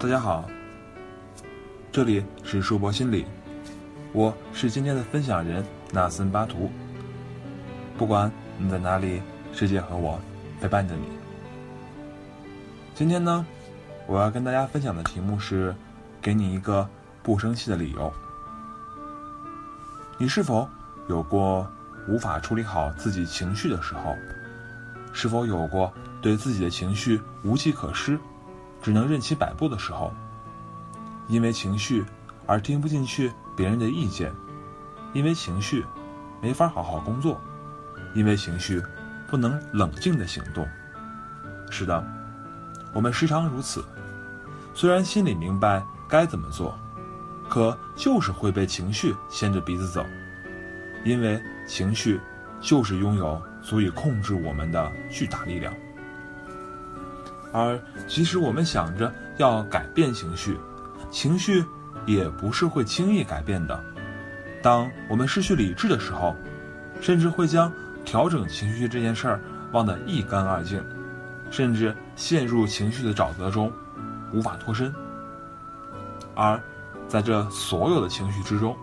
大家好，这里是硕博心理，我是今天的分享人纳森巴图。不管你在哪里，世界和我陪伴着你。今天呢，我要跟大家分享的题目是：给你一个不生气的理由。你是否有过无法处理好自己情绪的时候？是否有过对自己的情绪无计可施？只能任其摆布的时候，因为情绪而听不进去别人的意见，因为情绪没法好好工作，因为情绪不能冷静的行动。是的，我们时常如此。虽然心里明白该怎么做，可就是会被情绪牵着鼻子走，因为情绪就是拥有足以控制我们的巨大力量。而即使我们想着要改变情绪，情绪也不是会轻易改变的。当我们失去理智的时候，甚至会将调整情绪这件事儿忘得一干二净，甚至陷入情绪的沼泽中，无法脱身。而在这所有的情绪之中，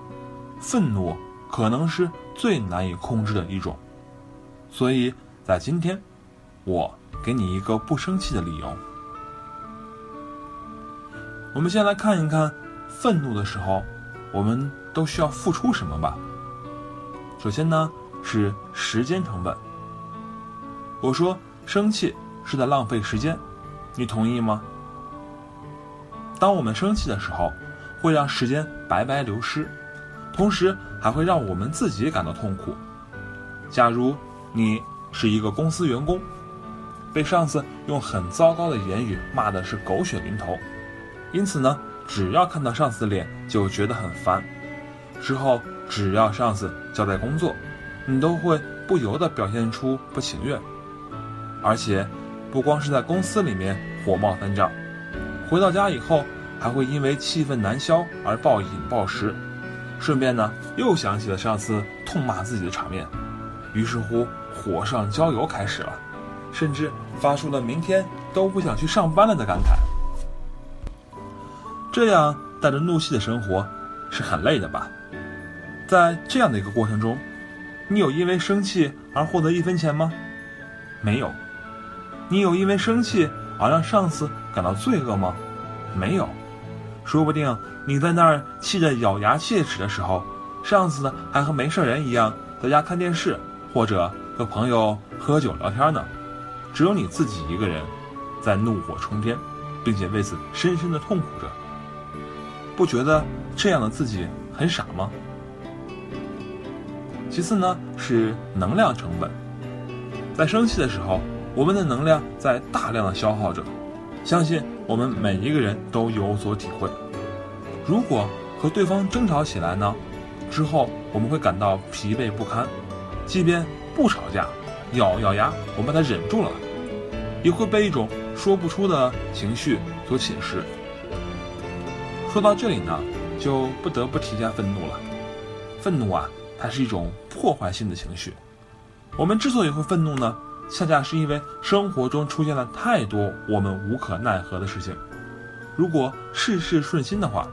愤怒可能是最难以控制的一种。所以在今天，我。给你一个不生气的理由。我们先来看一看，愤怒的时候，我们都需要付出什么吧。首先呢，是时间成本。我说生气是在浪费时间，你同意吗？当我们生气的时候，会让时间白白流失，同时还会让我们自己感到痛苦。假如你是一个公司员工。被上司用很糟糕的言语骂的是狗血淋头，因此呢，只要看到上司的脸就觉得很烦。之后只要上司交代工作，你都会不由得表现出不情愿。而且，不光是在公司里面火冒三丈，回到家以后还会因为气愤难消而暴饮暴食，顺便呢又想起了上司痛骂自己的场面，于是乎火上浇油开始了。甚至发出了明天都不想去上班了的感慨。这样带着怒气的生活是很累的吧？在这样的一个过程中，你有因为生气而获得一分钱吗？没有。你有因为生气而让上司感到罪恶吗？没有。说不定你在那儿气得咬牙切齿的时候，上司呢还和没事人一样在家看电视，或者和朋友喝酒聊天呢。只有你自己一个人，在怒火冲天，并且为此深深的痛苦着，不觉得这样的自己很傻吗？其次呢，是能量成本。在生气的时候，我们的能量在大量的消耗着，相信我们每一个人都有所体会。如果和对方争吵起来呢，之后我们会感到疲惫不堪，即便不吵架，咬咬牙，我们把它忍住了。也会被一种说不出的情绪所侵蚀。说到这里呢，就不得不提一下愤怒了。愤怒啊，它是一种破坏性的情绪。我们之所以会愤怒呢，恰恰是因为生活中出现了太多我们无可奈何的事情。如果事事顺心的话，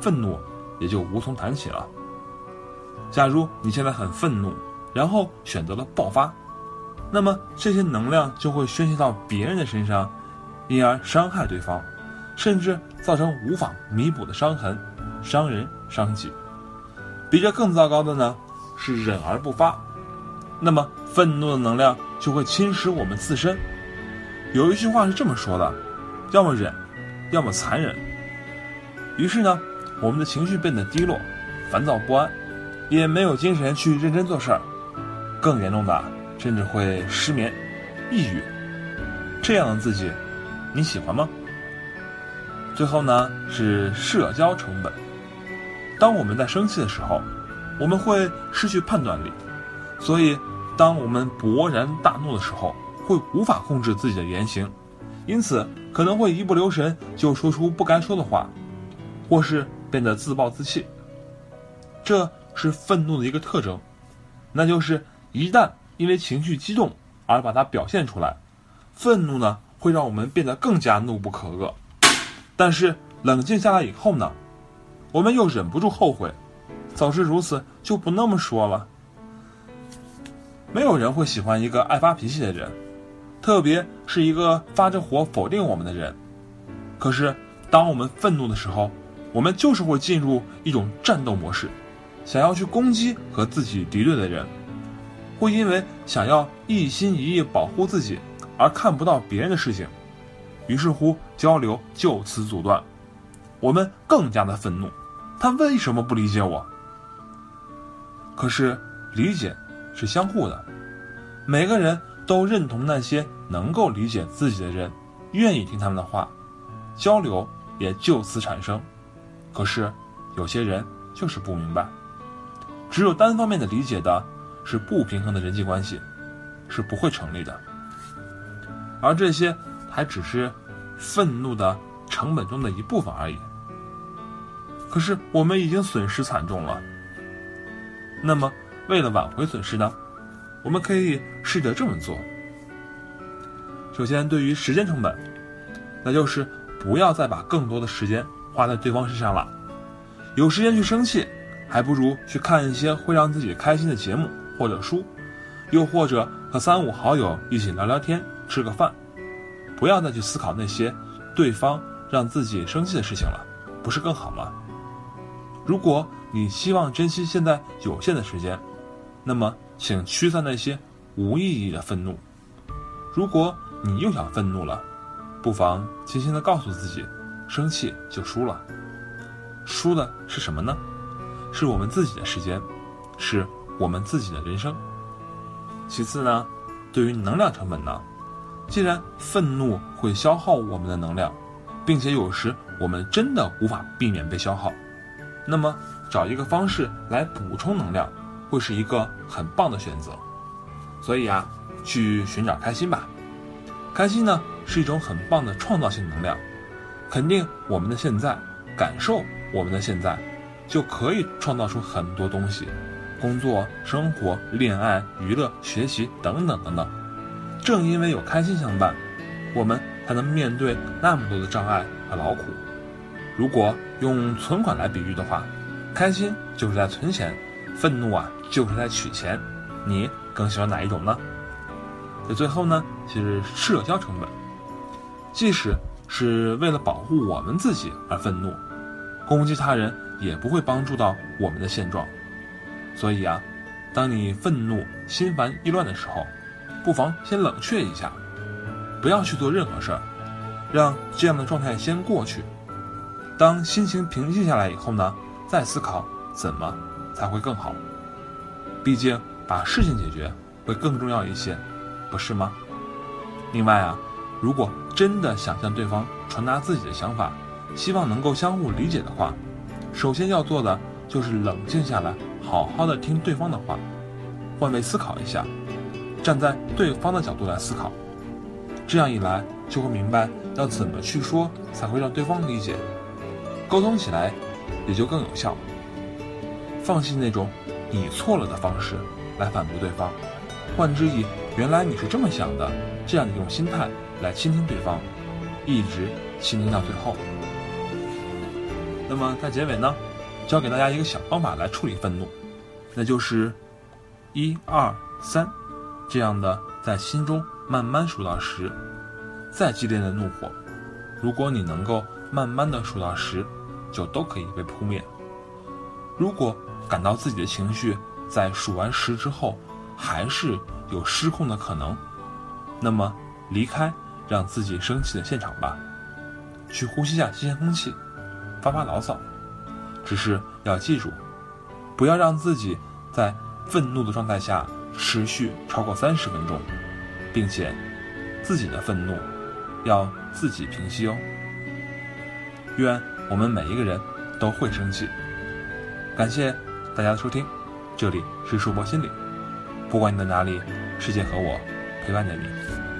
愤怒也就无从谈起了。假如你现在很愤怒，然后选择了爆发。那么这些能量就会宣泄到别人的身上，因而伤害对方，甚至造成无法弥补的伤痕，伤人伤己。比这更糟糕的呢，是忍而不发。那么愤怒的能量就会侵蚀我们自身。有一句话是这么说的：要么忍，要么残忍。于是呢，我们的情绪变得低落，烦躁不安，也没有精神去认真做事儿。更严重的。甚至会失眠、抑郁，这样的自己，你喜欢吗？最后呢，是社交成本。当我们在生气的时候，我们会失去判断力，所以当我们勃然大怒的时候，会无法控制自己的言行，因此可能会一不留神就说出不该说的话，或是变得自暴自弃。这是愤怒的一个特征，那就是一旦。因为情绪激动而把它表现出来，愤怒呢会让我们变得更加怒不可遏。但是冷静下来以后呢，我们又忍不住后悔，早知如此就不那么说了。没有人会喜欢一个爱发脾气的人，特别是一个发着火否定我们的人。可是，当我们愤怒的时候，我们就是会进入一种战斗模式，想要去攻击和自己敌对的人，会因为想要一心一意保护自己而看不到别人的事情，于是乎交流就此阻断。我们更加的愤怒，他为什么不理解我？可是理解。是相互的，每个人都认同那些能够理解自己的人，愿意听他们的话，交流也就此产生。可是，有些人就是不明白，只有单方面的理解的，是不平衡的人际关系，是不会成立的。而这些还只是愤怒的成本中的一部分而已。可是我们已经损失惨重了，那么。为了挽回损失呢，我们可以试着这么做。首先，对于时间成本，那就是不要再把更多的时间花在对方身上了。有时间去生气，还不如去看一些会让自己开心的节目或者书，又或者和三五好友一起聊聊天、吃个饭。不要再去思考那些对方让自己生气的事情了，不是更好吗？如果你希望珍惜现在有限的时间，那么，请驱散那些无意义的愤怒。如果你又想愤怒了，不妨轻轻的告诉自己：生气就输了。输的是什么呢？是我们自己的时间，是我们自己的人生。其次呢，对于能量成本呢，既然愤怒会消耗我们的能量，并且有时我们真的无法避免被消耗，那么找一个方式来补充能量。会是一个很棒的选择，所以啊，去寻找开心吧。开心呢是一种很棒的创造性能量，肯定我们的现在，感受我们的现在，就可以创造出很多东西，工作、生活、恋爱、娱乐、学习等等等等。正因为有开心相伴，我们才能面对那么多的障碍和劳苦。如果用存款来比喻的话，开心就是在存钱。愤怒啊，就是在取钱，你更喜欢哪一种呢？在最后呢，其实社交成本，即使是为了保护我们自己而愤怒，攻击他人也不会帮助到我们的现状。所以啊，当你愤怒、心烦意乱的时候，不妨先冷却一下，不要去做任何事儿，让这样的状态先过去。当心情平静下来以后呢，再思考怎么。才会更好。毕竟把事情解决会更重要一些，不是吗？另外啊，如果真的想向对方传达自己的想法，希望能够相互理解的话，首先要做的就是冷静下来，好好的听对方的话，换位思考一下，站在对方的角度来思考。这样一来，就会明白要怎么去说才会让对方理解，沟通起来也就更有效。放弃那种“你错了”的方式来反驳对方，换之以“原来你是这么想的”这样的一种心态来倾听对方，一直倾听到最后。那么在结尾呢，教给大家一个小方法来处理愤怒，那就是一二三这样的在心中慢慢数到十。再激烈的怒火，如果你能够慢慢的数到十，就都可以被扑灭。如果感到自己的情绪在数完十之后，还是有失控的可能，那么离开让自己生气的现场吧，去呼吸下新鲜空气，发发牢骚。只是要记住，不要让自己在愤怒的状态下持续超过三十分钟，并且自己的愤怒要自己平息哦。愿我们每一个人都会生气。感谢。大家的收听，这里是树博心理，不管你在哪里，世界和我陪伴着你。